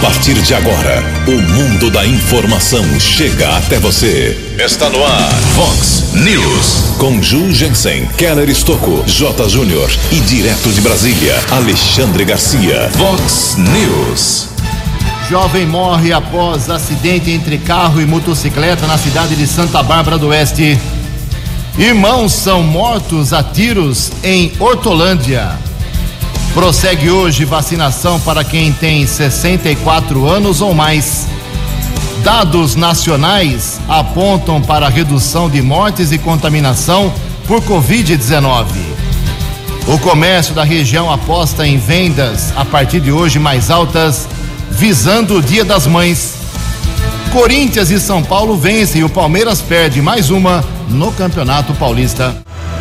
partir de agora, o mundo da informação chega até você. Está no ar, Fox News. Com Ju Jensen, Keller Estocco, J. Júnior e direto de Brasília, Alexandre Garcia. Fox News. Jovem morre após acidente entre carro e motocicleta na cidade de Santa Bárbara do Oeste. Irmãos são mortos a tiros em Hortolândia. Prossegue hoje vacinação para quem tem 64 anos ou mais. Dados nacionais apontam para redução de mortes e contaminação por Covid-19. O comércio da região aposta em vendas a partir de hoje mais altas, visando o Dia das Mães. Corinthians e São Paulo vencem e o Palmeiras perde mais uma no Campeonato Paulista.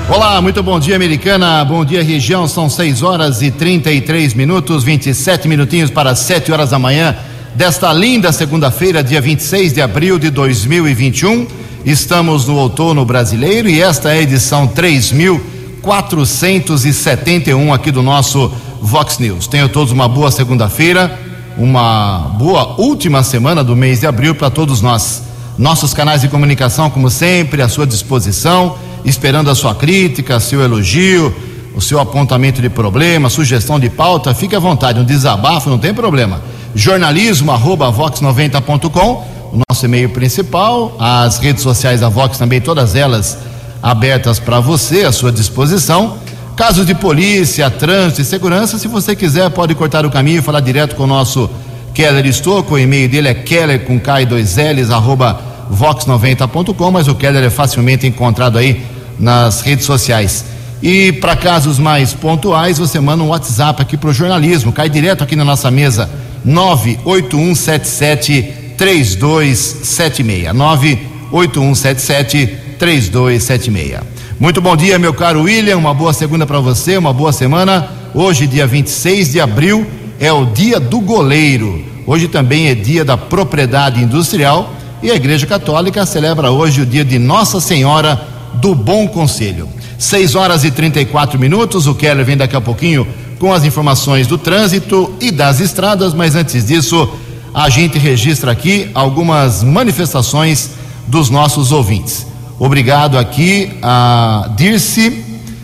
Olá, muito bom dia, americana. Bom dia, região. São 6 horas e 33 minutos, 27 minutinhos para 7 horas da manhã desta linda segunda-feira, dia 26 de abril de 2021. Estamos no outono brasileiro e esta é a edição 3471 aqui do nosso Vox News. Tenham todos uma boa segunda-feira, uma boa última semana do mês de abril para todos nós. Nossos canais de comunicação, como sempre, à sua disposição, esperando a sua crítica, seu elogio, o seu apontamento de problema, sugestão de pauta, fique à vontade, um desabafo, não tem problema. Jornalismo arroba vox90.com, o nosso e-mail principal, as redes sociais da Vox também, todas elas abertas para você, à sua disposição. Casos de polícia, trânsito e segurança, se você quiser, pode cortar o caminho e falar direto com o nosso Keller Estocco, o e-mail dele é keller com K e dois L's, arroba vox90.com, mas o Keller é facilmente encontrado aí nas redes sociais. E para casos mais pontuais, você manda um WhatsApp aqui para o jornalismo, cai direto aqui na nossa mesa, 98177 3276. 98177 3276. Muito bom dia, meu caro William. Uma boa segunda para você, uma boa semana. Hoje, dia 26 de abril, é o dia do goleiro. Hoje também é dia da propriedade industrial e a Igreja Católica celebra hoje o dia de Nossa Senhora do Bom Conselho. 6 horas e 34 minutos. O Keller vem daqui a pouquinho com as informações do trânsito e das estradas, mas antes disso, a gente registra aqui algumas manifestações dos nossos ouvintes. Obrigado aqui a Dirce,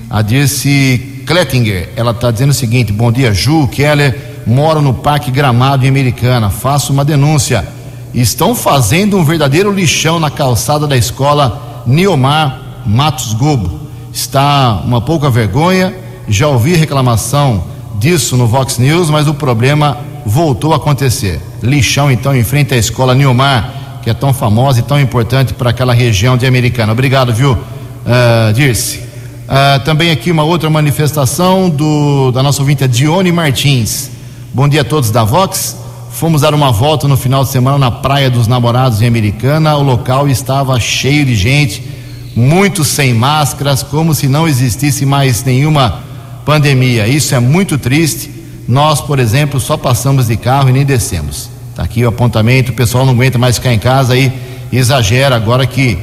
a Dirce Klettinger. Ela está dizendo o seguinte: Bom dia, Ju, Keller. Moro no Parque Gramado em Americana. Faço uma denúncia. Estão fazendo um verdadeiro lixão na calçada da escola Niomar Matos Gobo. Está uma pouca vergonha. Já ouvi reclamação disso no Vox News, mas o problema voltou a acontecer. Lixão, então, em frente à escola Niomar, que é tão famosa e tão importante para aquela região de Americana. Obrigado, viu, uh, Dirce. Uh, também aqui uma outra manifestação do, da nossa ouvinte, Dione Martins. Bom dia a todos da Vox. Fomos dar uma volta no final de semana na Praia dos Namorados em Americana. O local estava cheio de gente, muitos sem máscaras, como se não existisse mais nenhuma pandemia. Isso é muito triste. Nós, por exemplo, só passamos de carro e nem descemos. Está aqui o apontamento. O pessoal não aguenta mais ficar em casa e exagera agora que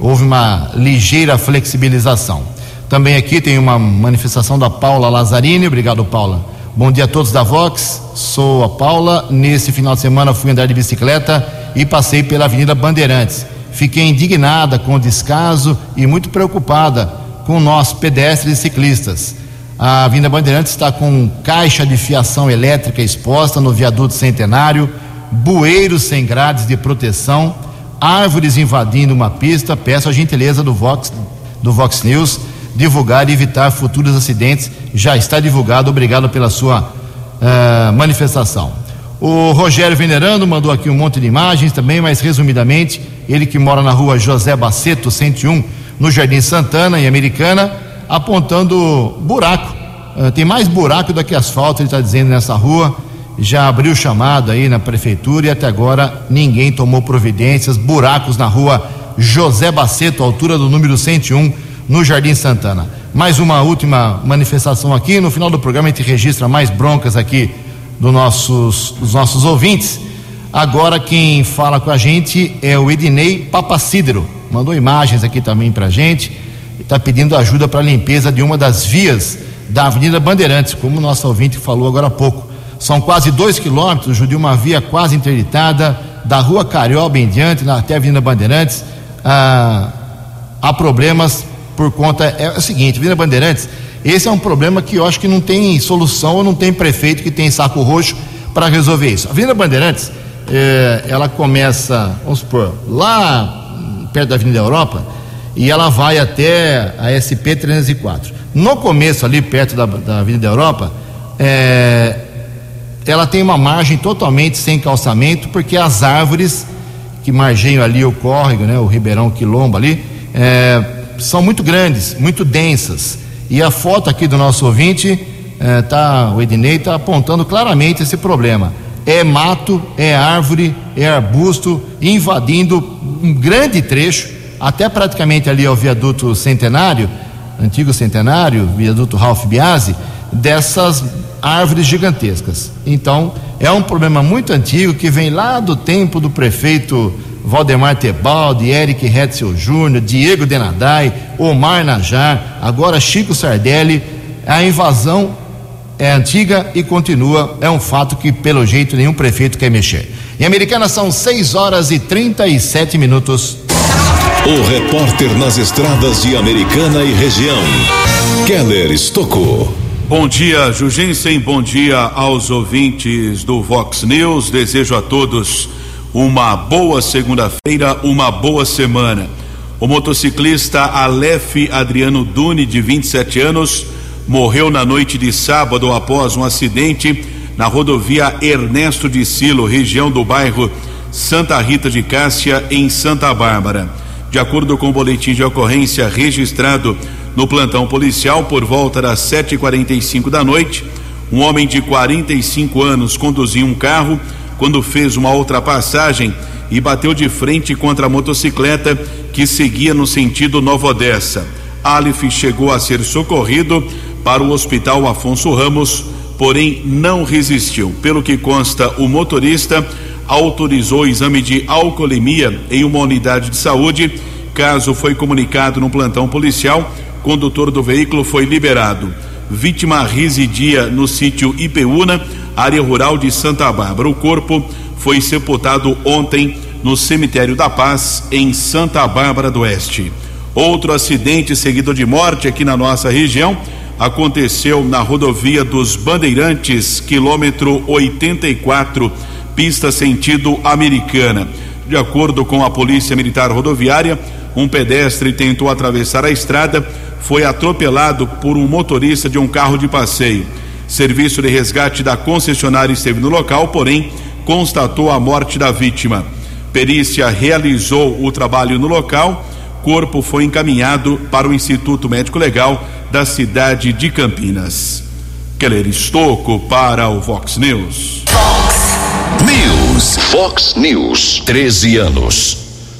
houve uma ligeira flexibilização. Também aqui tem uma manifestação da Paula Lazzarini. Obrigado, Paula. Bom dia a todos da Vox. Sou a Paula. Nesse final de semana fui andar de bicicleta e passei pela Avenida Bandeirantes. Fiquei indignada com o descaso e muito preocupada com nós pedestres e ciclistas. A Avenida Bandeirantes está com caixa de fiação elétrica exposta no viaduto centenário, bueiros sem grades de proteção, árvores invadindo uma pista. Peço a gentileza do Vox, do Vox News divulgar e evitar futuros acidentes. Já está divulgado. Obrigado pela sua uh, manifestação. O Rogério Venerando mandou aqui um monte de imagens também, mas resumidamente, ele que mora na rua José Baceto, 101, no Jardim Santana, em Americana, apontando buraco. Uh, tem mais buraco do que asfalto, ele está dizendo nessa rua. Já abriu chamado aí na prefeitura e até agora ninguém tomou providências. Buracos na rua José Baceto, altura do número 101 no Jardim Santana. Mais uma última manifestação aqui. No final do programa a gente registra mais broncas aqui do nossos, dos nossos ouvintes. Agora quem fala com a gente é o Ednei Papacídero. Mandou imagens aqui também para a gente. Está pedindo ajuda para a limpeza de uma das vias da Avenida Bandeirantes, como o nosso ouvinte falou agora há pouco. São quase dois quilômetros de uma via quase interditada, da rua Carioba em diante, até a Avenida Bandeirantes. Ah, há problemas por conta. É o seguinte, Avenida Bandeirantes, esse é um problema que eu acho que não tem solução ou não tem prefeito que tem saco roxo para resolver isso. A Avenida Bandeirantes, eh, ela começa, vamos supor, lá perto da Avenida Europa e ela vai até a SP 304. No começo, ali perto da, da Avenida Europa, eh, ela tem uma margem totalmente sem calçamento, porque as árvores que margeiam ali o córrego, né, o Ribeirão Quilombo ali, eh, são muito grandes, muito densas. E a foto aqui do nosso ouvinte, é, tá, o Ednei está apontando claramente esse problema. É mato, é árvore, é arbusto invadindo um grande trecho, até praticamente ali ao viaduto centenário, antigo centenário, viaduto Ralph Biasi, dessas árvores gigantescas. Então, é um problema muito antigo que vem lá do tempo do prefeito Valdemar Tebaldi, Eric Hetzel Júnior, Diego Denadai, Omar Najar, agora Chico Sardelli. A invasão é antiga e continua, é um fato que, pelo jeito, nenhum prefeito quer mexer. Em Americana são 6 horas e 37 minutos. O repórter nas estradas de Americana e região, Keller Estocou. Bom dia, Jugensen, bom dia aos ouvintes do Vox News. Desejo a todos uma boa segunda-feira, uma boa semana. O motociclista Aleph Adriano Duni, de 27 anos, morreu na noite de sábado após um acidente na rodovia Ernesto de Silo, região do bairro Santa Rita de Cássia, em Santa Bárbara. De acordo com o boletim de ocorrência registrado no plantão policial, por volta das 7h45 da noite, um homem de 45 anos conduzia um carro quando fez uma ultrapassagem e bateu de frente contra a motocicleta que seguia no sentido Nova Odessa. Alif chegou a ser socorrido para o Hospital Afonso Ramos, porém não resistiu. Pelo que consta, o motorista autorizou o exame de alcoolemia em uma unidade de saúde. Caso foi comunicado no plantão policial, condutor do veículo foi liberado. Vítima residia no sítio Ipeúna área rural de Santa Bárbara. O corpo foi sepultado ontem no cemitério da Paz, em Santa Bárbara do Oeste. Outro acidente seguido de morte aqui na nossa região aconteceu na rodovia dos Bandeirantes, quilômetro 84, pista sentido americana. De acordo com a Polícia Militar Rodoviária, um pedestre tentou atravessar a estrada, foi atropelado por um motorista de um carro de passeio. Serviço de resgate da concessionária esteve no local, porém constatou a morte da vítima. Perícia realizou o trabalho no local. Corpo foi encaminhado para o Instituto Médico Legal da cidade de Campinas. Keller Estocco para o Vox News. Vox News. Vox News. 13 anos.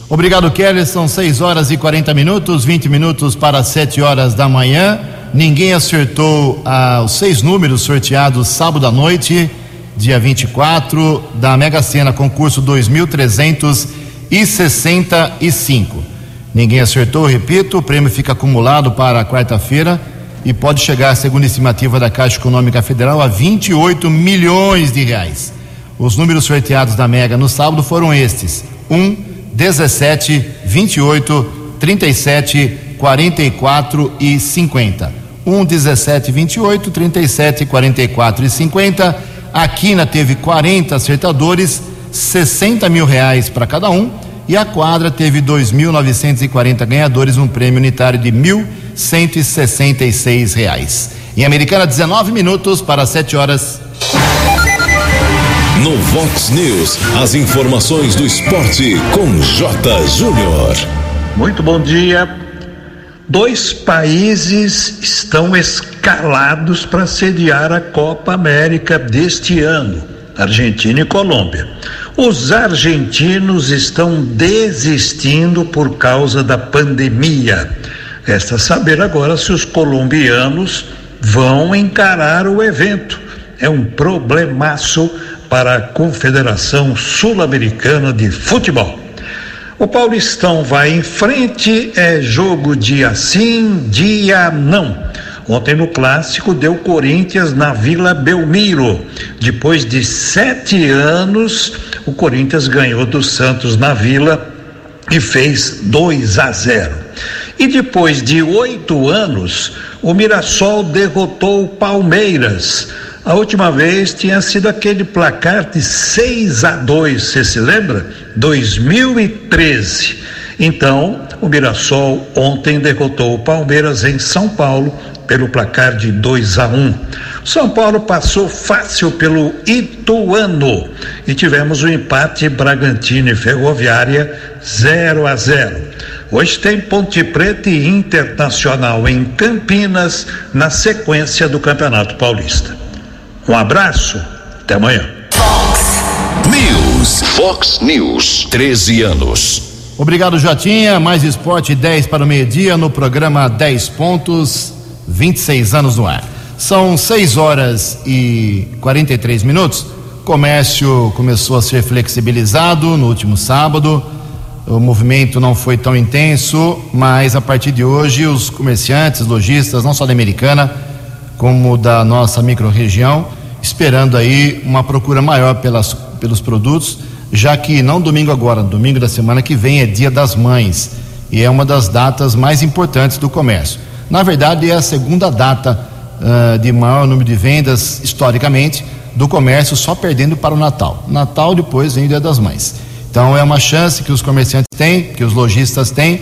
Obrigado, Keller. São 6 horas e 40 minutos, 20 minutos para 7 horas da manhã. Ninguém acertou ah, os seis números sorteados sábado à noite, dia 24, da Mega Sena, concurso 2365. Ninguém acertou, repito, o prêmio fica acumulado para quarta-feira e pode chegar, segundo a estimativa da Caixa Econômica Federal, a 28 milhões de reais. Os números sorteados da Mega no sábado foram estes: 1, 17, 28, 37, 44 e 50. 1, 17, 28, 37, 44 e 50. A Quina teve 40 acertadores, 60 mil reais para cada um. E a quadra teve 2.940 ganhadores, um prêmio unitário de 1.166 reais. Em Americana, 19 minutos para 7 horas. No Vox News, as informações do esporte com J. Júnior. Muito bom dia. Dois países estão escalados para sediar a Copa América deste ano, Argentina e Colômbia. Os argentinos estão desistindo por causa da pandemia. Resta saber agora se os colombianos vão encarar o evento. É um problemaço para a Confederação Sul-Americana de Futebol. O Paulistão vai em frente, é jogo dia sim, dia não. Ontem no clássico deu Corinthians na Vila Belmiro. Depois de sete anos, o Corinthians ganhou do Santos na Vila e fez 2 a 0. E depois de oito anos, o Mirassol derrotou o Palmeiras. A última vez tinha sido aquele placar de 6 a 2, você se lembra? 2013. Então, o Mirassol ontem derrotou o Palmeiras em São Paulo pelo placar de 2 a 1. São Paulo passou fácil pelo Ituano e tivemos o um empate Bragantino e Ferroviária 0 a 0. Hoje tem Ponte Preta e Internacional em Campinas na sequência do Campeonato Paulista. Um abraço, até amanhã. Fox News. Fox News, 13 anos. Obrigado, Jotinha. Mais esporte 10 para o meio-dia no programa 10 pontos, 26 anos no ar. São 6 horas e 43 minutos. O comércio começou a ser flexibilizado no último sábado. O movimento não foi tão intenso, mas a partir de hoje os comerciantes, lojistas, não só da Americana, como da nossa microrregião, esperando aí uma procura maior pelas, pelos produtos, já que não domingo agora, domingo da semana que vem é Dia das Mães e é uma das datas mais importantes do comércio. Na verdade, é a segunda data uh, de maior número de vendas historicamente do comércio, só perdendo para o Natal. Natal depois vem o Dia das Mães. Então é uma chance que os comerciantes têm, que os lojistas têm,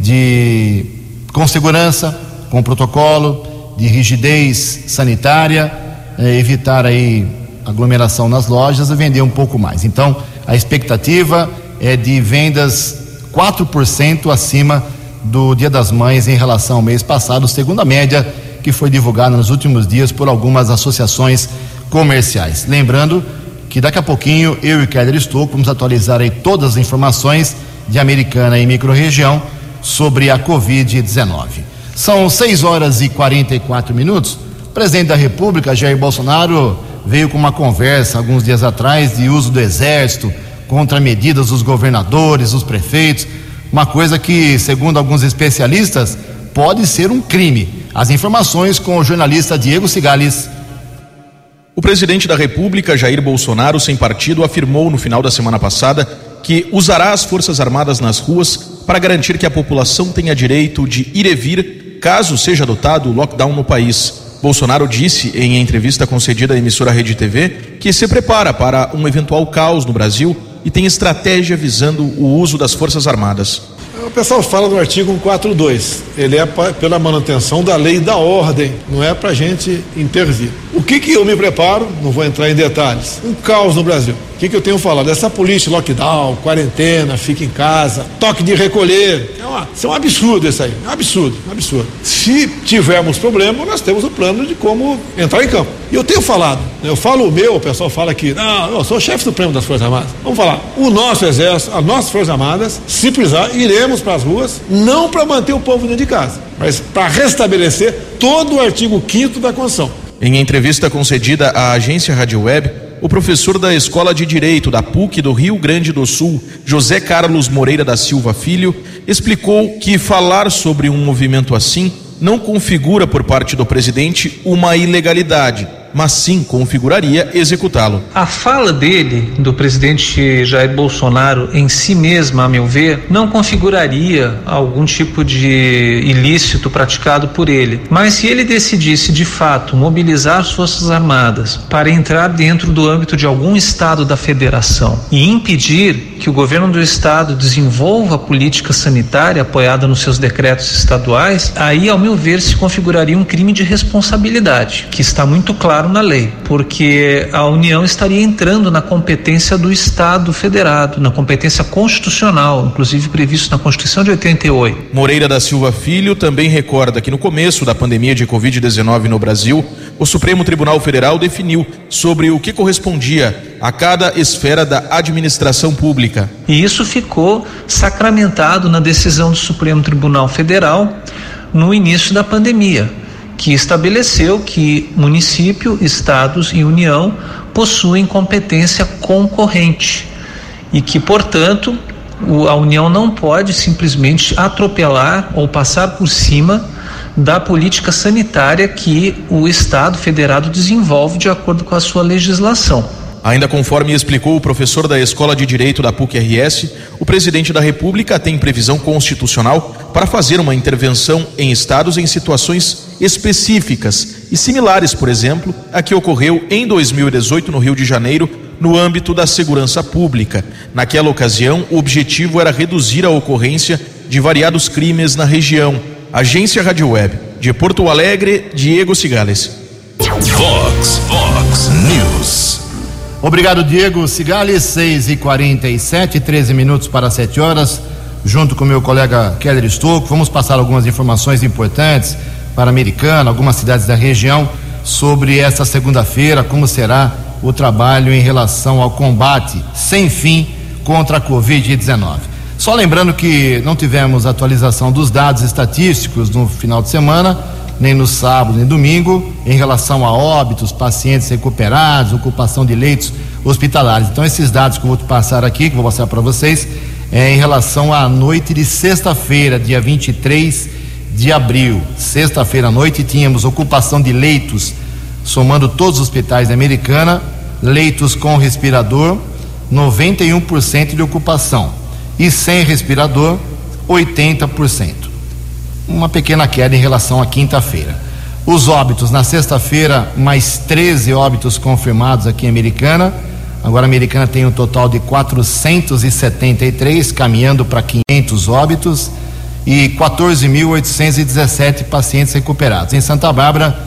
de com segurança, com protocolo, de rigidez sanitária, eh, evitar aí aglomeração nas lojas e vender um pouco mais. Então, a expectativa é de vendas 4% acima do Dia das Mães em relação ao mês passado, segundo a média que foi divulgada nos últimos dias por algumas associações comerciais. Lembrando que daqui a pouquinho eu e Keller Estouco vamos atualizar aí todas as informações de Americana e microrregião sobre a Covid-19. São 6 horas e 44 minutos. O presidente da República, Jair Bolsonaro, veio com uma conversa alguns dias atrás de uso do exército contra medidas dos governadores, dos prefeitos, uma coisa que, segundo alguns especialistas, pode ser um crime. As informações com o jornalista Diego Cigales. O presidente da República, Jair Bolsonaro, sem partido, afirmou no final da semana passada que usará as Forças Armadas nas ruas para garantir que a população tenha direito de ir e vir caso seja adotado o lockdown no país. Bolsonaro disse em entrevista concedida à emissora Rede TV que se prepara para um eventual caos no Brasil e tem estratégia visando o uso das Forças Armadas. O pessoal fala do artigo 142. Ele é pela manutenção da lei e da ordem, não é para gente intervir. O que, que eu me preparo? Não vou entrar em detalhes. Um caos no Brasil. Que, que eu tenho falado? Essa polícia, lockdown, quarentena, fica em casa, toque de recolher. É uma, é um absurdo isso aí. É um absurdo, um absurdo. Se tivermos problema, nós temos o um plano de como entrar em campo. E eu tenho falado, né? eu falo o meu, o pessoal fala que, não, eu sou chefe supremo das Forças Armadas. Vamos falar, o nosso exército, as nossas Forças Armadas, se precisar, iremos para as ruas, não para manter o povo dentro de casa, mas para restabelecer todo o artigo 5 da Constituição em entrevista concedida à agência Rádio Web, o professor da Escola de Direito da PUC do Rio Grande do Sul, José Carlos Moreira da Silva Filho, explicou que falar sobre um movimento assim não configura por parte do presidente uma ilegalidade mas sim configuraria executá-lo. A fala dele, do presidente Jair Bolsonaro, em si mesma, a meu ver, não configuraria algum tipo de ilícito praticado por ele. Mas se ele decidisse de fato mobilizar as Forças Armadas para entrar dentro do âmbito de algum estado da federação e impedir que o governo do estado desenvolva a política sanitária apoiada nos seus decretos estaduais, aí, ao meu ver, se configuraria um crime de responsabilidade, que está muito claro na lei, porque a União estaria entrando na competência do Estado federado, na competência constitucional, inclusive previsto na Constituição de 88. Moreira da Silva Filho também recorda que no começo da pandemia de Covid-19 no Brasil, o Supremo Tribunal Federal definiu sobre o que correspondia a cada esfera da administração pública. E isso ficou sacramentado na decisão do Supremo Tribunal Federal no início da pandemia que estabeleceu que município, estados e União possuem competência concorrente e que, portanto, a União não pode simplesmente atropelar ou passar por cima da política sanitária que o Estado federado desenvolve de acordo com a sua legislação. Ainda conforme explicou o professor da Escola de Direito da PUC-RS, o presidente da República tem previsão constitucional para fazer uma intervenção em estados em situações específicas e similares, por exemplo, a que ocorreu em 2018 no Rio de Janeiro, no âmbito da segurança pública. Naquela ocasião, o objetivo era reduzir a ocorrência de variados crimes na região. Agência Rádio Web, de Porto Alegre, Diego Cigales. Vox, Vox News. Obrigado, Diego Cigales, 6 e 47 13 minutos para 7 horas. Junto com meu colega Keller Stocco, vamos passar algumas informações importantes para a Americana, algumas cidades da região, sobre esta segunda-feira, como será o trabalho em relação ao combate sem fim contra a Covid-19. Só lembrando que não tivemos atualização dos dados estatísticos no final de semana nem no sábado, nem domingo, em relação a óbitos, pacientes recuperados, ocupação de leitos hospitalares. Então, esses dados que eu vou te passar aqui, que vou mostrar para vocês, é em relação à noite de sexta-feira, dia 23 de abril. Sexta-feira à noite tínhamos ocupação de leitos, somando todos os hospitais da Americana, leitos com respirador, 91% de ocupação. E sem respirador, 80% uma pequena queda em relação à quinta-feira. Os óbitos na sexta-feira, mais 13 óbitos confirmados aqui em Americana. Agora a Americana tem um total de 473, caminhando para 500 óbitos e 14.817 pacientes recuperados. Em Santa Bárbara,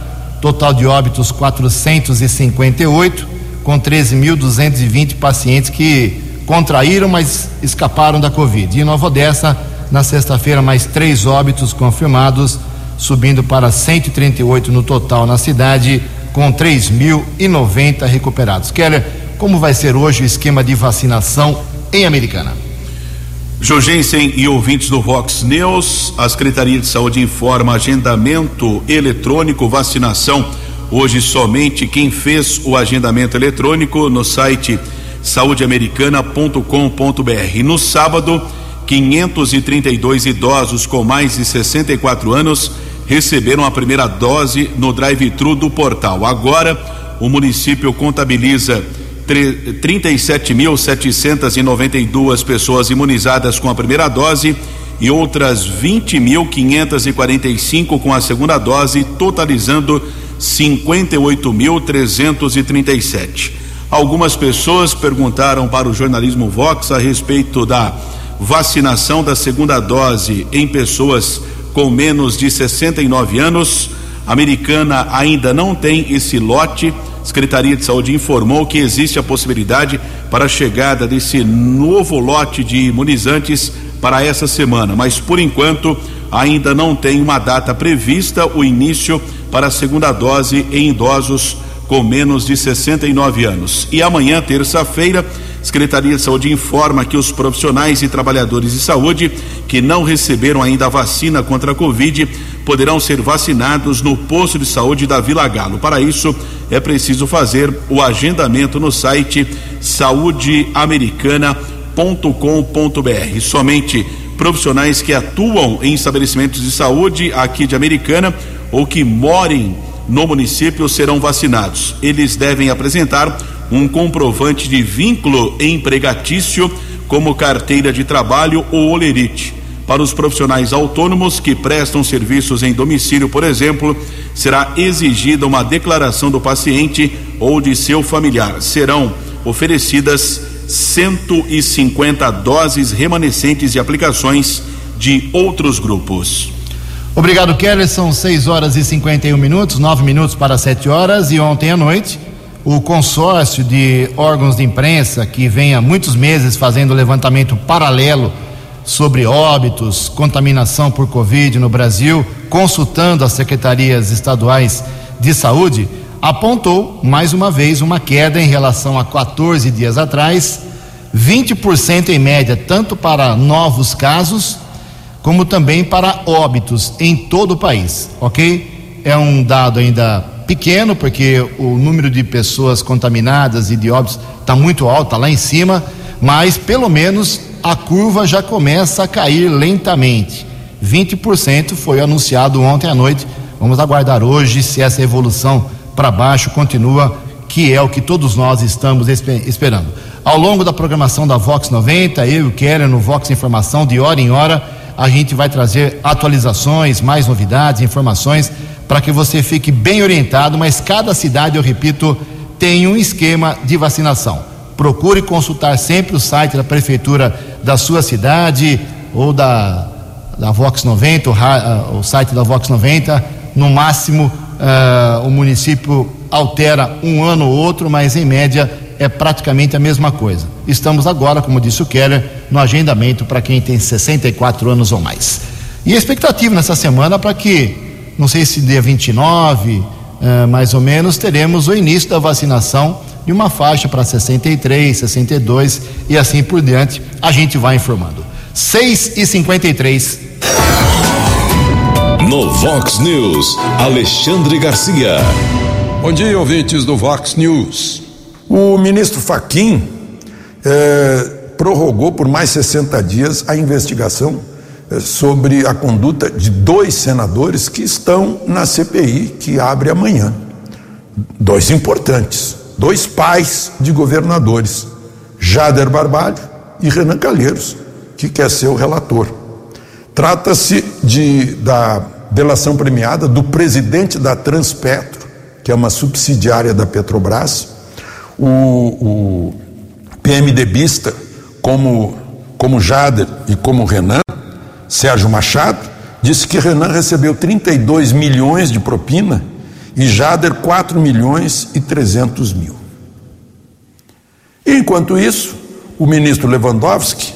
total de óbitos 458, com 13.220 pacientes que contraíram, mas escaparam da Covid. E em Nova Odessa, na sexta-feira, mais três óbitos confirmados, subindo para 138 no total na cidade, com 3.090 recuperados. Keller, como vai ser hoje o esquema de vacinação em Americana? Jorgensen e ouvintes do Vox News, a Secretaria de Saúde informa agendamento eletrônico vacinação. Hoje somente quem fez o agendamento eletrônico no site saudeamericana.com.br. No sábado, 532 idosos com mais de 64 anos receberam a primeira dose no drive-thru do portal. Agora, o município contabiliza 37.792 pessoas imunizadas com a primeira dose e outras 20.545 com a segunda dose, totalizando 58.337. Algumas pessoas perguntaram para o jornalismo Vox a respeito da vacinação da segunda dose em pessoas com menos de 69 anos. A americana ainda não tem esse lote. A Secretaria de Saúde informou que existe a possibilidade para a chegada desse novo lote de imunizantes para essa semana, mas por enquanto ainda não tem uma data prevista o início para a segunda dose em idosos com menos de 69 anos. E amanhã, terça-feira, Secretaria de Saúde informa que os profissionais e trabalhadores de saúde que não receberam ainda a vacina contra a Covid poderão ser vacinados no posto de saúde da Vila Galo. Para isso, é preciso fazer o agendamento no site saudeamericana.com.br. Somente profissionais que atuam em estabelecimentos de saúde aqui de Americana ou que morem no município serão vacinados. Eles devem apresentar um comprovante de vínculo empregatício, como carteira de trabalho ou olerite. Para os profissionais autônomos que prestam serviços em domicílio, por exemplo, será exigida uma declaração do paciente ou de seu familiar. Serão oferecidas 150 doses remanescentes de aplicações de outros grupos. Obrigado, Keller. São 6 horas e 51 minutos, 9 minutos para 7 horas. E ontem à noite, o consórcio de órgãos de imprensa, que vem há muitos meses fazendo levantamento paralelo sobre óbitos, contaminação por Covid no Brasil, consultando as secretarias estaduais de saúde, apontou mais uma vez uma queda em relação a 14 dias atrás, 20% em média, tanto para novos casos, como também para óbitos em todo o país, ok? É um dado ainda pequeno, porque o número de pessoas contaminadas e de óbitos está muito alto, está lá em cima, mas pelo menos a curva já começa a cair lentamente. 20% foi anunciado ontem à noite. Vamos aguardar hoje se essa evolução para baixo continua, que é o que todos nós estamos esperando. Ao longo da programação da Vox 90, eu e o Keller no Vox Informação, de hora em hora, a gente vai trazer atualizações, mais novidades, informações, para que você fique bem orientado. Mas cada cidade, eu repito, tem um esquema de vacinação. Procure consultar sempre o site da prefeitura da sua cidade ou da, da Vox 90, o, o site da Vox 90. No máximo, uh, o município altera um ano ou outro, mas em média é praticamente a mesma coisa. Estamos agora, como disse o Keller, no agendamento para quem tem 64 anos ou mais. E a expectativa nessa semana para que, não sei se dia 29, uh, mais ou menos, teremos o início da vacinação de uma faixa para 63, 62 e assim por diante. A gente vai informando. 6 e 53 No Vox News, Alexandre Garcia. Bom dia, ouvintes do Vox News. O ministro Faquim eh, prorrogou por mais 60 dias a investigação eh, sobre a conduta de dois senadores que estão na CPI que abre amanhã. Dois importantes dois pais de governadores, Jader Barbalho e Renan Calheiros, que quer ser o relator. Trata-se de da delação premiada do presidente da Transpetro, que é uma subsidiária da Petrobras, o, o PMDBista, como, como Jader e como Renan, Sérgio Machado, disse que Renan recebeu 32 milhões de propina e Jader 4 milhões e 300 mil. Enquanto isso, o ministro Lewandowski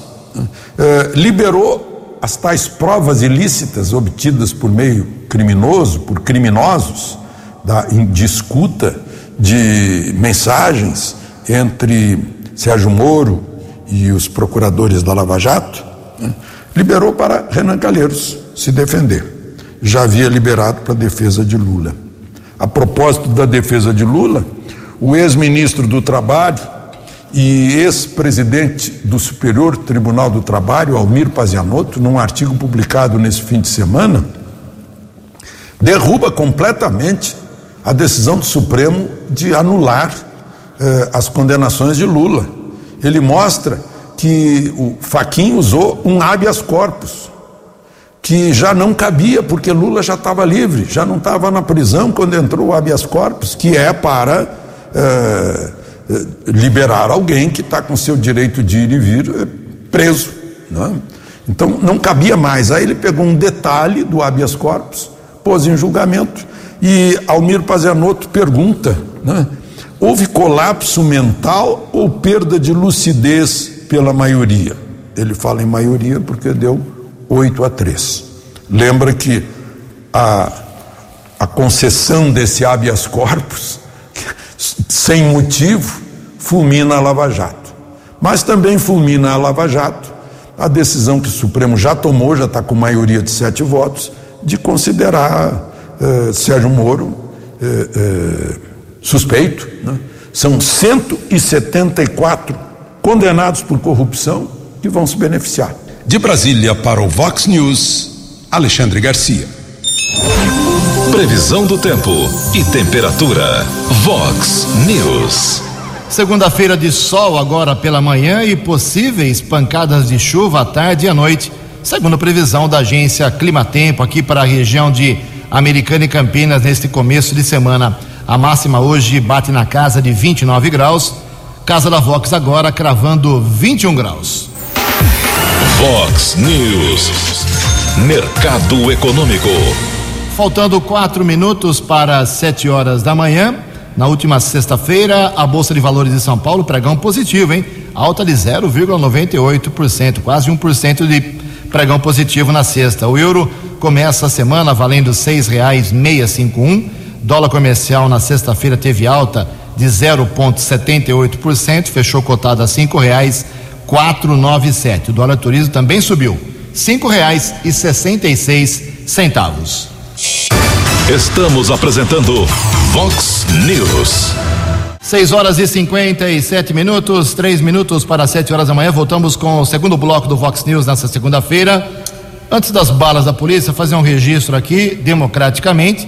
eh, liberou as tais provas ilícitas obtidas por meio criminoso, por criminosos, da discuta de mensagens entre Sérgio Moro e os procuradores da Lava Jato, né, liberou para Renan Calheiros se defender. Já havia liberado para a defesa de Lula. A propósito da defesa de Lula, o ex-ministro do Trabalho e ex-presidente do Superior Tribunal do Trabalho, Almir Pazianotto, num artigo publicado nesse fim de semana, derruba completamente a decisão do Supremo de anular eh, as condenações de Lula. Ele mostra que o Faquin usou um habeas corpus que já não cabia, porque Lula já estava livre, já não estava na prisão quando entrou o habeas corpus, que é para é, liberar alguém que está com seu direito de ir e vir é, preso. Né? Então não cabia mais. Aí ele pegou um detalhe do habeas corpus, pôs em julgamento, e Almir Pazianotto pergunta: né? houve colapso mental ou perda de lucidez pela maioria? Ele fala em maioria porque deu 8 a 3. Lembra que a, a concessão desse habeas corpus, sem motivo, fulmina a Lava Jato. Mas também fulmina a Lava Jato a decisão que o Supremo já tomou, já está com maioria de sete votos, de considerar eh, Sérgio Moro eh, eh, suspeito. Né? São 174 condenados por corrupção que vão se beneficiar. De Brasília para o Vox News, Alexandre Garcia. Previsão do tempo e temperatura. Vox News. Segunda-feira de sol agora pela manhã e possíveis pancadas de chuva à tarde e à noite, segundo previsão da agência Climatempo aqui para a região de Americana e Campinas neste começo de semana. A máxima hoje bate na casa de 29 graus. Casa da Vox agora cravando 21 graus. Fox News. Mercado Econômico. Faltando quatro minutos para sete horas da manhã. Na última sexta-feira, a Bolsa de Valores de São Paulo pregão positivo, hein? Alta de 0,98%, quase 1% de pregão positivo na sexta. O euro começa a semana valendo seis reais meia cinco um. Dólar comercial na sexta-feira teve alta de 0,78%, fechou cotado a cinco reais 497. O dólar turismo também subiu, cinco reais e sessenta e seis centavos. Estamos apresentando Vox News. 6 horas e 57 minutos, três minutos para 7 horas da manhã. Voltamos com o segundo bloco do Vox News nessa segunda-feira. Antes das balas da polícia, fazer um registro aqui, democraticamente.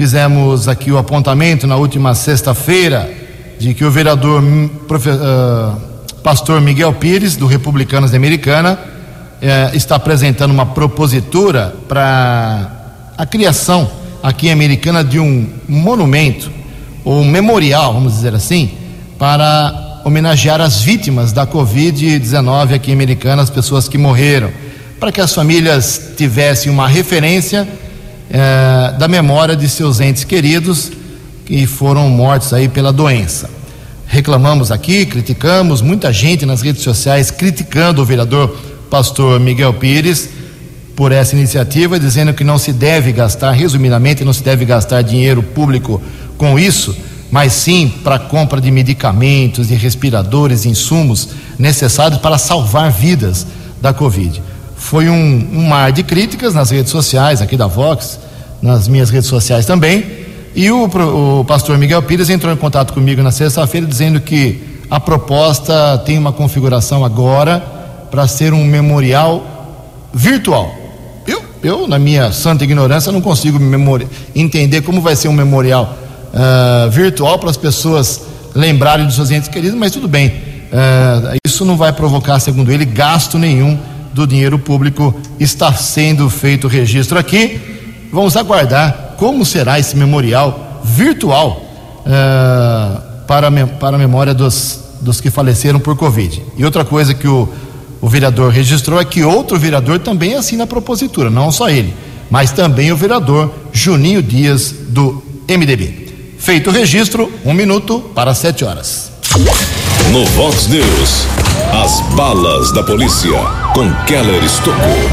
Fizemos aqui o apontamento na última sexta-feira de que o vereador profe, uh, pastor Miguel Pires, do Republicanos da Americana, uh, está apresentando uma propositura para a criação aqui em Americana de um monumento, ou um memorial, vamos dizer assim, para homenagear as vítimas da Covid-19 aqui em Americana, as pessoas que morreram, para que as famílias tivessem uma referência eh, da memória de seus entes queridos que foram mortos aí pela doença. Reclamamos aqui, criticamos, muita gente nas redes sociais criticando o vereador pastor Miguel Pires por essa iniciativa, dizendo que não se deve gastar, resumidamente, não se deve gastar dinheiro público com isso, mas sim para a compra de medicamentos, de respiradores, insumos necessários para salvar vidas da Covid. Foi um, um mar de críticas nas redes sociais, aqui da Vox, nas minhas redes sociais também, e o, o pastor Miguel Pires entrou em contato comigo na sexta-feira dizendo que a proposta tem uma configuração agora para ser um memorial virtual. Eu, eu, na minha santa ignorância, não consigo entender como vai ser um memorial uh, virtual para as pessoas lembrarem dos seus entes queridos, mas tudo bem. Uh, isso não vai provocar, segundo ele, gasto nenhum do dinheiro público. Está sendo feito o registro aqui. Vamos aguardar como será esse memorial virtual uh, para, para a memória dos, dos que faleceram por Covid. E outra coisa que o o vereador registrou é que outro vereador também assina a propositura, não só ele, mas também o vereador Juninho Dias, do MDB. Feito o registro, um minuto para sete horas. No Vox News, as balas da polícia com Keller Estocou.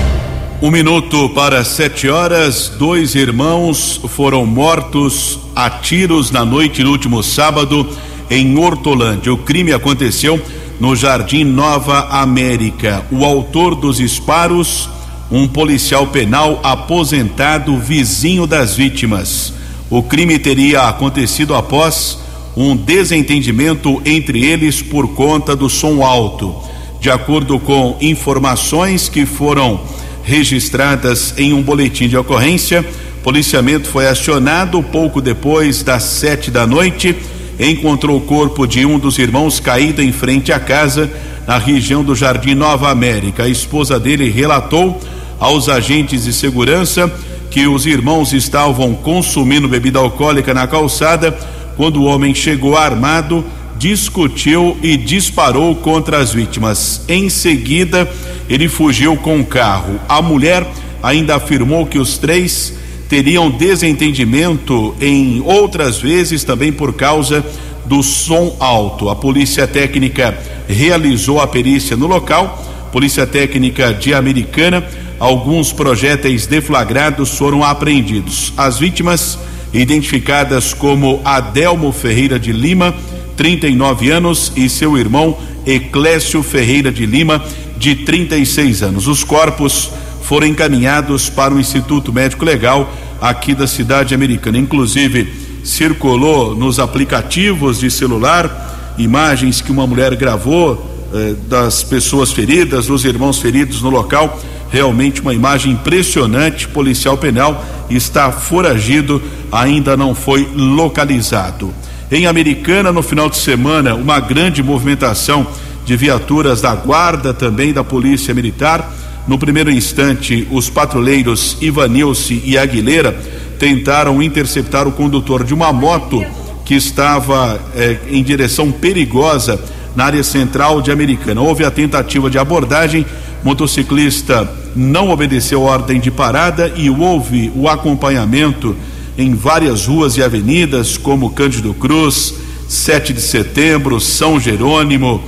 Um minuto para sete horas, dois irmãos foram mortos a tiros na noite do último sábado em Hortolândia. O crime aconteceu no Jardim Nova América. O autor dos disparos, um policial penal aposentado, vizinho das vítimas. O crime teria acontecido após um desentendimento entre eles por conta do som alto. De acordo com informações que foram registradas em um boletim de ocorrência, policiamento foi acionado pouco depois das sete da noite encontrou o corpo de um dos irmãos caído em frente à casa na região do Jardim Nova América. A esposa dele relatou aos agentes de segurança que os irmãos estavam consumindo bebida alcoólica na calçada quando o homem chegou armado, discutiu e disparou contra as vítimas. Em seguida, ele fugiu com o carro. A mulher ainda afirmou que os três teriam desentendimento em outras vezes também por causa do som alto. A polícia técnica realizou a perícia no local. Polícia técnica de Americana, alguns projéteis deflagrados foram apreendidos. As vítimas identificadas como Adelmo Ferreira de Lima, 39 anos, e seu irmão Eclésio Ferreira de Lima, de 36 anos. Os corpos foram encaminhados para o Instituto Médico Legal aqui da cidade americana. Inclusive, circulou nos aplicativos de celular imagens que uma mulher gravou eh, das pessoas feridas, dos irmãos feridos no local. Realmente uma imagem impressionante. Policial penal está foragido, ainda não foi localizado. Em Americana, no final de semana, uma grande movimentação de viaturas da Guarda, também da Polícia Militar no primeiro instante, os patrulheiros Ivanilce e Aguilera tentaram interceptar o condutor de uma moto que estava eh, em direção perigosa na área central de Americana. Houve a tentativa de abordagem, motociclista não obedeceu ordem de parada e houve o acompanhamento em várias ruas e avenidas, como Cândido Cruz, 7 de setembro, São Jerônimo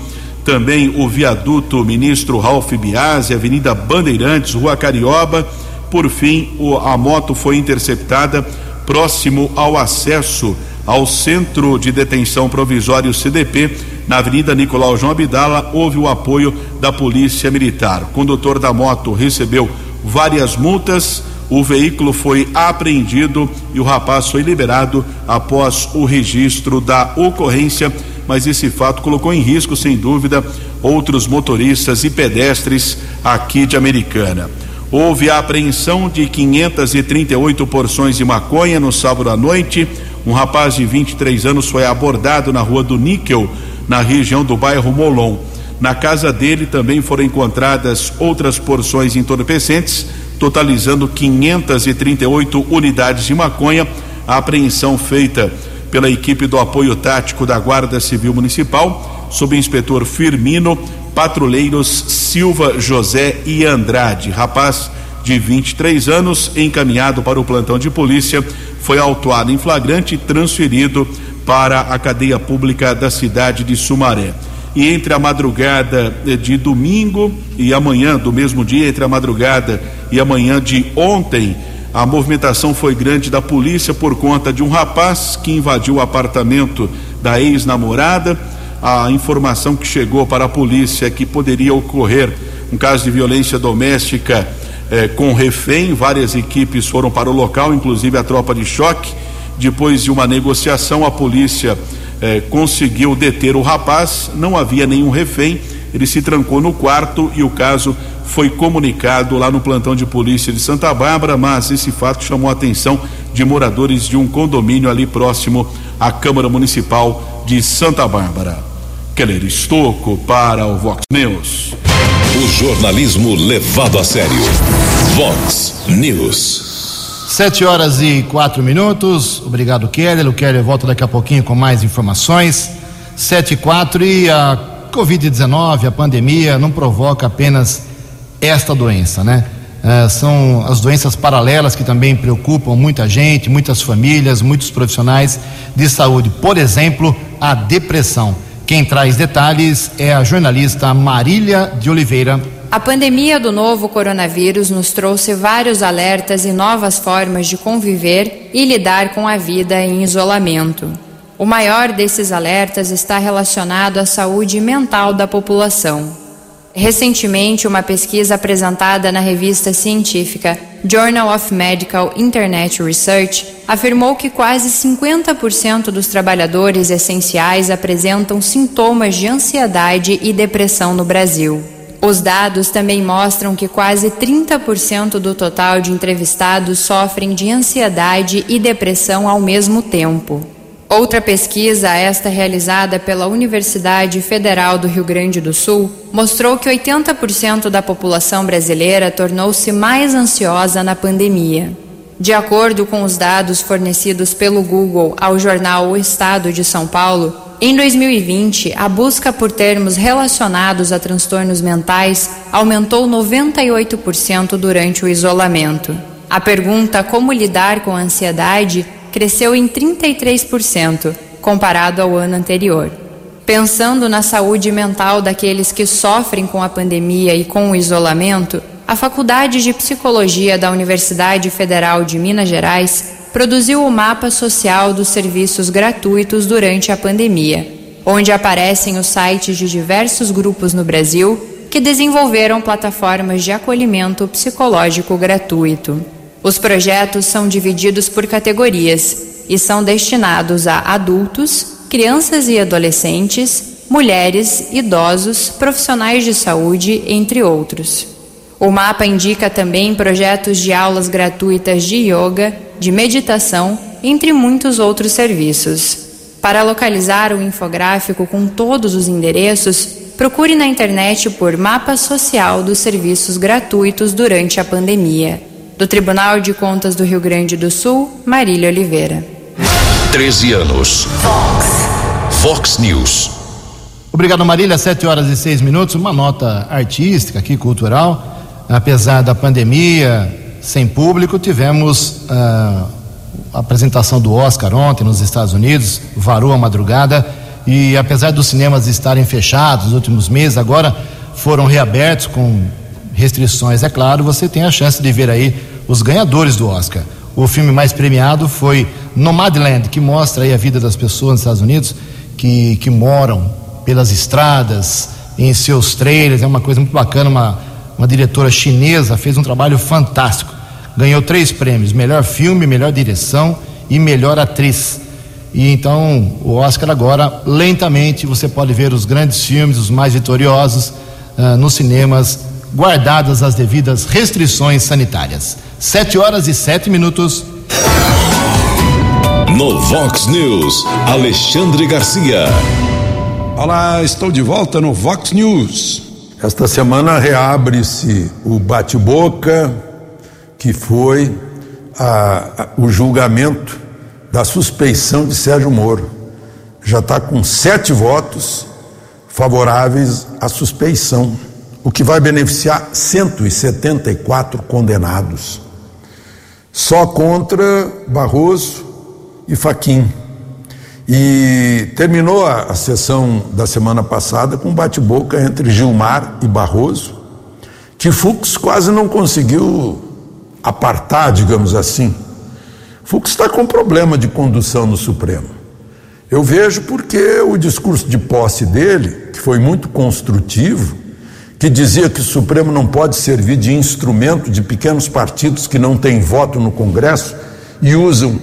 também o viaduto Ministro Ralph Biasi, Avenida Bandeirantes, Rua Carioba. Por fim, a moto foi interceptada próximo ao acesso ao Centro de Detenção Provisório CDP, na Avenida Nicolau João Abdala, houve o apoio da Polícia Militar. O condutor da moto recebeu várias multas, o veículo foi apreendido e o rapaz foi liberado após o registro da ocorrência mas esse fato colocou em risco, sem dúvida, outros motoristas e pedestres aqui de Americana. Houve a apreensão de 538 porções de maconha no sábado à noite. Um rapaz de 23 anos foi abordado na rua do Níquel, na região do bairro Molon. Na casa dele também foram encontradas outras porções entorpecentes, totalizando 538 unidades de maconha. A apreensão feita pela equipe do apoio tático da Guarda Civil Municipal, sob inspetor Firmino, patrulheiros Silva, José e Andrade. Rapaz de 23 anos, encaminhado para o plantão de polícia, foi autuado em flagrante e transferido para a cadeia pública da cidade de Sumaré. E entre a madrugada de domingo e amanhã do mesmo dia, entre a madrugada e amanhã de ontem, a movimentação foi grande da polícia por conta de um rapaz que invadiu o apartamento da ex-namorada. A informação que chegou para a polícia é que poderia ocorrer um caso de violência doméstica eh, com refém. Várias equipes foram para o local, inclusive a tropa de choque. Depois de uma negociação, a polícia eh, conseguiu deter o rapaz. Não havia nenhum refém. Ele se trancou no quarto e o caso foi comunicado lá no plantão de polícia de Santa Bárbara, mas esse fato chamou a atenção de moradores de um condomínio ali próximo à Câmara Municipal de Santa Bárbara. Keller Estocco para o Vox News. O jornalismo levado a sério. Vox News. Sete horas e quatro minutos. Obrigado, Keller. O Keller volta daqui a pouquinho com mais informações. Sete e quatro e a Covid-19, a pandemia, não provoca apenas esta doença, né? Uh, são as doenças paralelas que também preocupam muita gente, muitas famílias, muitos profissionais de saúde. Por exemplo, a depressão. Quem traz detalhes é a jornalista Marília de Oliveira. A pandemia do novo coronavírus nos trouxe vários alertas e novas formas de conviver e lidar com a vida em isolamento. O maior desses alertas está relacionado à saúde mental da população. Recentemente, uma pesquisa apresentada na revista científica Journal of Medical Internet Research afirmou que quase 50% dos trabalhadores essenciais apresentam sintomas de ansiedade e depressão no Brasil. Os dados também mostram que quase 30% do total de entrevistados sofrem de ansiedade e depressão ao mesmo tempo. Outra pesquisa, esta realizada pela Universidade Federal do Rio Grande do Sul, mostrou que 80% da população brasileira tornou-se mais ansiosa na pandemia. De acordo com os dados fornecidos pelo Google ao jornal O Estado de São Paulo, em 2020, a busca por termos relacionados a transtornos mentais aumentou 98% durante o isolamento. A pergunta como lidar com a ansiedade cresceu em 33%, comparado ao ano anterior. Pensando na saúde mental daqueles que sofrem com a pandemia e com o isolamento, a Faculdade de Psicologia da Universidade Federal de Minas Gerais produziu o mapa social dos serviços gratuitos durante a pandemia, onde aparecem os sites de diversos grupos no Brasil que desenvolveram plataformas de acolhimento psicológico gratuito. Os projetos são divididos por categorias e são destinados a adultos, crianças e adolescentes, mulheres, idosos, profissionais de saúde, entre outros. O mapa indica também projetos de aulas gratuitas de yoga, de meditação, entre muitos outros serviços. Para localizar o infográfico com todos os endereços, procure na internet por Mapa Social dos Serviços Gratuitos durante a pandemia. Do Tribunal de Contas do Rio Grande do Sul, Marília Oliveira. 13 anos. Fox. Fox News. Obrigado, Marília. Sete horas e seis minutos. Uma nota artística aqui, cultural. Apesar da pandemia, sem público, tivemos uh, a apresentação do Oscar ontem nos Estados Unidos, varou a madrugada. E apesar dos cinemas estarem fechados nos últimos meses, agora foram reabertos com restrições, é claro, você tem a chance de ver aí os ganhadores do Oscar. O filme mais premiado foi Nomadland, que mostra aí a vida das pessoas nos Estados Unidos que, que moram pelas estradas, em seus trailers, é uma coisa muito bacana, uma, uma diretora chinesa fez um trabalho fantástico. Ganhou três prêmios: melhor filme, melhor direção e melhor atriz. E então o Oscar agora, lentamente, você pode ver os grandes filmes, os mais vitoriosos, uh, nos cinemas guardadas as devidas restrições sanitárias. Sete horas e sete minutos. No Vox News, Alexandre Garcia. Olá, estou de volta no Vox News. Esta semana reabre-se o bate-boca, que foi a, a, o julgamento da suspeição de Sérgio Moro. Já está com sete votos favoráveis à suspeição, o que vai beneficiar 174 condenados. Só contra Barroso e Faquim. E terminou a, a sessão da semana passada com um bate-boca entre Gilmar e Barroso, que Fux quase não conseguiu apartar, digamos assim. Fux está com problema de condução no Supremo. Eu vejo porque o discurso de posse dele, que foi muito construtivo, que dizia que o Supremo não pode servir de instrumento de pequenos partidos que não têm voto no Congresso e usam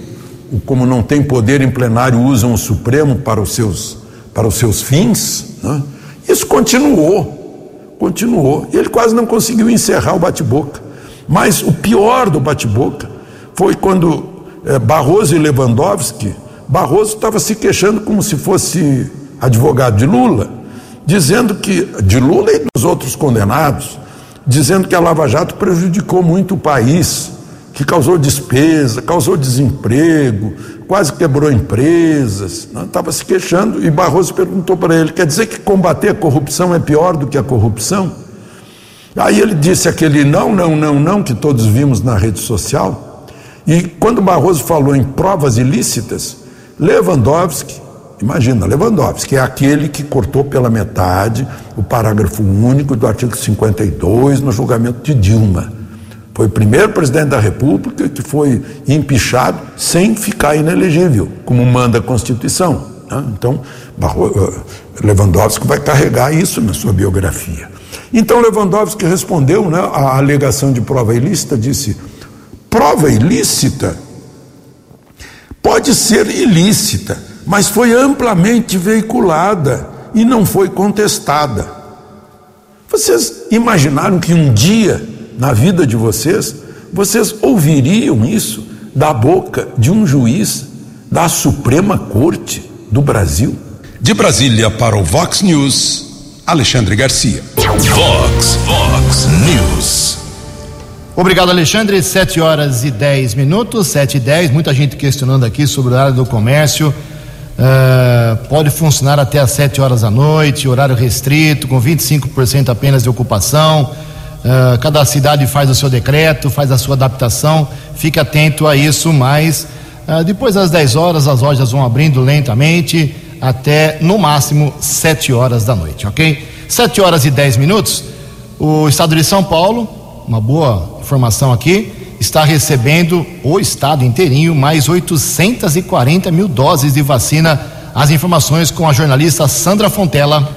como não tem poder em plenário, usam o Supremo para os seus, para os seus fins. Né? Isso continuou, continuou. E ele quase não conseguiu encerrar o bate-boca. Mas o pior do bate-boca foi quando é, Barroso e Lewandowski, Barroso estava se queixando como se fosse advogado de Lula, dizendo que, de Lula e dos outros condenados, dizendo que a Lava Jato prejudicou muito o país que causou despesa, causou desemprego, quase quebrou empresas, estava se queixando e Barroso perguntou para ele: quer dizer que combater a corrupção é pior do que a corrupção? Aí ele disse aquele não, não, não, não que todos vimos na rede social. E quando Barroso falou em provas ilícitas, Lewandowski, imagina, Lewandowski é aquele que cortou pela metade o parágrafo único do artigo 52 no julgamento de Dilma. Foi o primeiro presidente da República que foi empichado sem ficar inelegível, como manda a Constituição. Né? Então, eh, Lewandowski vai carregar isso na sua biografia. Então, Lewandowski respondeu né, à alegação de prova ilícita, disse: prova ilícita pode ser ilícita, mas foi amplamente veiculada e não foi contestada. Vocês imaginaram que um dia na vida de vocês, vocês ouviriam isso da boca de um juiz da Suprema Corte do Brasil? De Brasília para o Vox News, Alexandre Garcia. Vox, Vox News. Obrigado, Alexandre. 7 horas e 10 minutos, 7 e 10. Muita gente questionando aqui sobre o horário do comércio. Uh, pode funcionar até às 7 horas da noite, horário restrito, com 25% apenas de ocupação. Uh, cada cidade faz o seu decreto, faz a sua adaptação, fique atento a isso, mas uh, depois das 10 horas as lojas vão abrindo lentamente até no máximo 7 horas da noite, ok? 7 horas e 10 minutos. O estado de São Paulo, uma boa informação aqui, está recebendo o estado inteirinho mais 840 mil doses de vacina. As informações com a jornalista Sandra Fontela.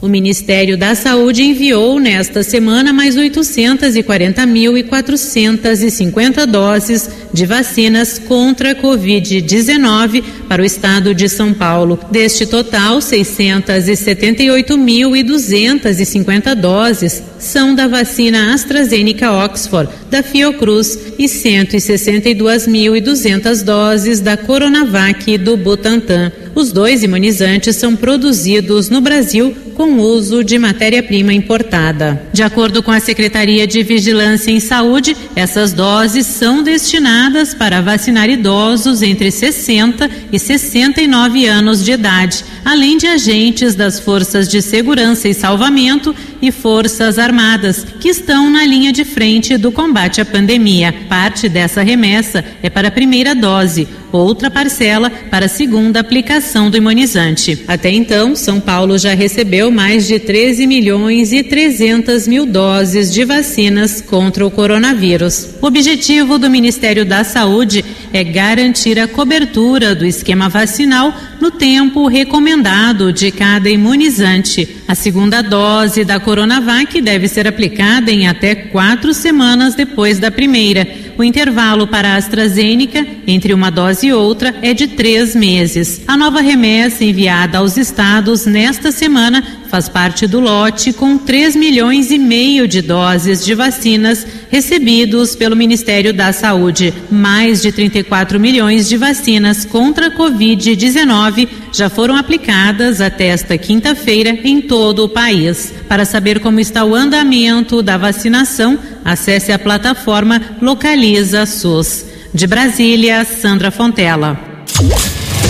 O Ministério da Saúde enviou nesta semana mais 840.450 doses de vacinas contra a Covid-19 para o estado de São Paulo. Deste total, 678.250 doses são da vacina AstraZeneca Oxford, da Fiocruz, e 162.200 doses da Coronavac do Butantan. Os dois imunizantes são produzidos no Brasil com uso de matéria-prima importada. De acordo com a Secretaria de Vigilância em Saúde, essas doses são destinadas para vacinar idosos entre 60 e 69 anos de idade, além de agentes das forças de segurança e salvamento e forças armadas, que estão na linha de frente do combate à pandemia. Parte dessa remessa é para a primeira dose outra parcela para a segunda aplicação do imunizante. Até então, São Paulo já recebeu mais de 13 milhões e 300 mil doses de vacinas contra o coronavírus. O objetivo do Ministério da Saúde é garantir a cobertura do esquema vacinal no tempo recomendado de cada imunizante. A segunda dose da Coronavac deve ser aplicada em até quatro semanas depois da primeira. O intervalo para a AstraZeneca entre uma dose e outra é de três meses. A nova remessa enviada aos estados nesta semana faz parte do lote com 3 milhões e meio de doses de vacinas recebidos pelo Ministério da Saúde. Mais de 34 milhões de vacinas contra a Covid-19 já foram aplicadas até esta quinta-feira em todo o país. Para saber como está o andamento da vacinação, acesse a plataforma Localiza SUS. De Brasília, Sandra Fontela.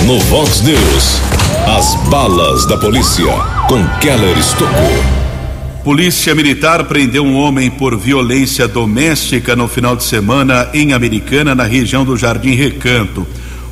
No Vox News, as balas da polícia com Keller Estocou. Polícia Militar prendeu um homem por violência doméstica no final de semana em Americana, na região do Jardim Recanto.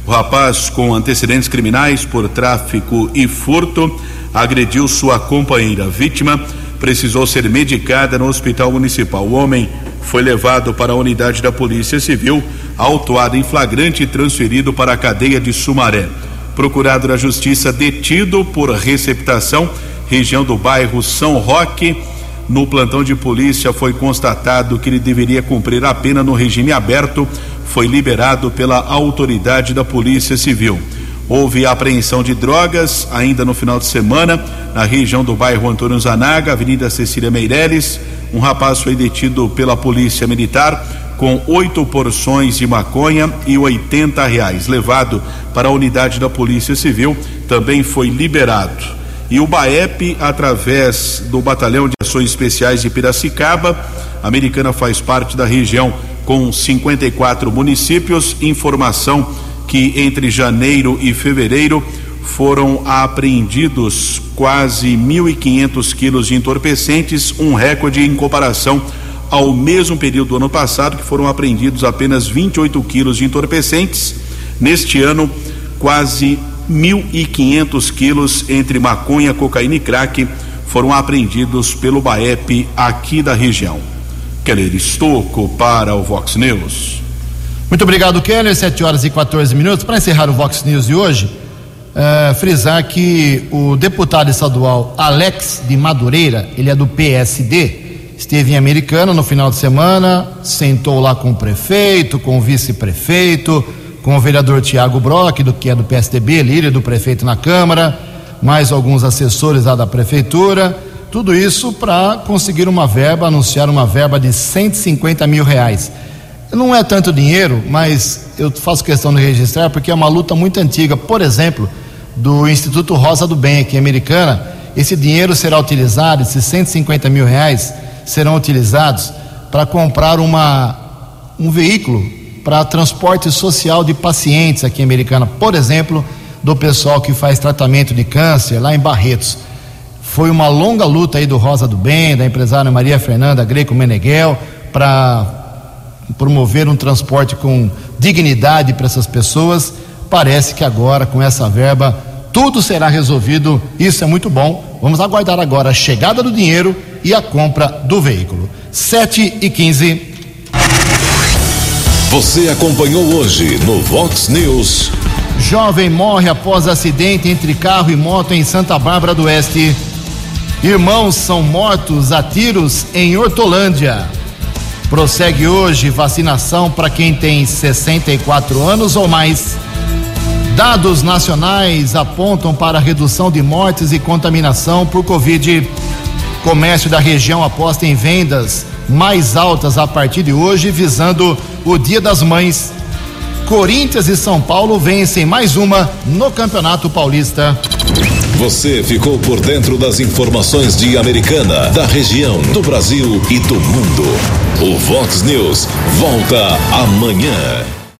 O rapaz, com antecedentes criminais por tráfico e furto, agrediu sua companheira. A vítima precisou ser medicada no hospital municipal. O homem foi levado para a unidade da Polícia Civil, autuado em flagrante e transferido para a cadeia de Sumaré. Procurado da Justiça detido por receptação, região do bairro São Roque. No plantão de polícia foi constatado que ele deveria cumprir a pena no regime aberto. Foi liberado pela autoridade da Polícia Civil. Houve apreensão de drogas ainda no final de semana na região do bairro Antônio Zanaga, Avenida Cecília Meireles. Um rapaz foi detido pela Polícia Militar com oito porções de maconha e 80 reais. Levado para a unidade da Polícia Civil, também foi liberado. E o BAEP, através do Batalhão de Ações Especiais de Piracicaba, a americana faz parte da região com 54 municípios. Informação que entre janeiro e fevereiro foram apreendidos quase 1.500 quilos de entorpecentes, um recorde em comparação ao mesmo período do ano passado, que foram apreendidos apenas 28 quilos de entorpecentes. Neste ano, quase 1.500 quilos entre maconha, cocaína e crack foram apreendidos pelo BAEP aqui da região. Keller Estocco para o Vox News. Muito obrigado, Keller. 7 horas e 14 minutos. Para encerrar o Vox News de hoje, uh, frisar que o deputado estadual Alex de Madureira, ele é do PSD, esteve em Americana no final de semana, sentou lá com o prefeito, com o vice-prefeito, com o vereador Tiago Brock, do que é do PSDB, líder do prefeito na Câmara, mais alguns assessores lá da prefeitura, tudo isso para conseguir uma verba, anunciar uma verba de 150 mil reais. Não é tanto dinheiro, mas eu faço questão de registrar porque é uma luta muito antiga. Por exemplo, do Instituto Rosa do Bem aqui em Americana, esse dinheiro será utilizado, esses 150 mil reais, serão utilizados para comprar uma, um veículo para transporte social de pacientes aqui em Americana, por exemplo, do pessoal que faz tratamento de câncer lá em Barretos. Foi uma longa luta aí do Rosa do Bem, da empresária Maria Fernanda Greco Meneghel, para promover um transporte com dignidade para essas pessoas. Parece que agora, com essa verba, tudo será resolvido. Isso é muito bom. Vamos aguardar agora a chegada do dinheiro e a compra do veículo. 7 e 15. Você acompanhou hoje no Vox News. Jovem morre após acidente entre carro e moto em Santa Bárbara do Oeste. Irmãos são mortos a tiros em Hortolândia. Prossegue hoje vacinação para quem tem 64 anos ou mais. Dados nacionais apontam para a redução de mortes e contaminação por Covid. Comércio da região aposta em vendas mais altas a partir de hoje, visando o Dia das Mães. Corinthians e São Paulo vencem mais uma no Campeonato Paulista. Você ficou por dentro das informações de Americana, da região, do Brasil e do mundo. O Vox News volta amanhã.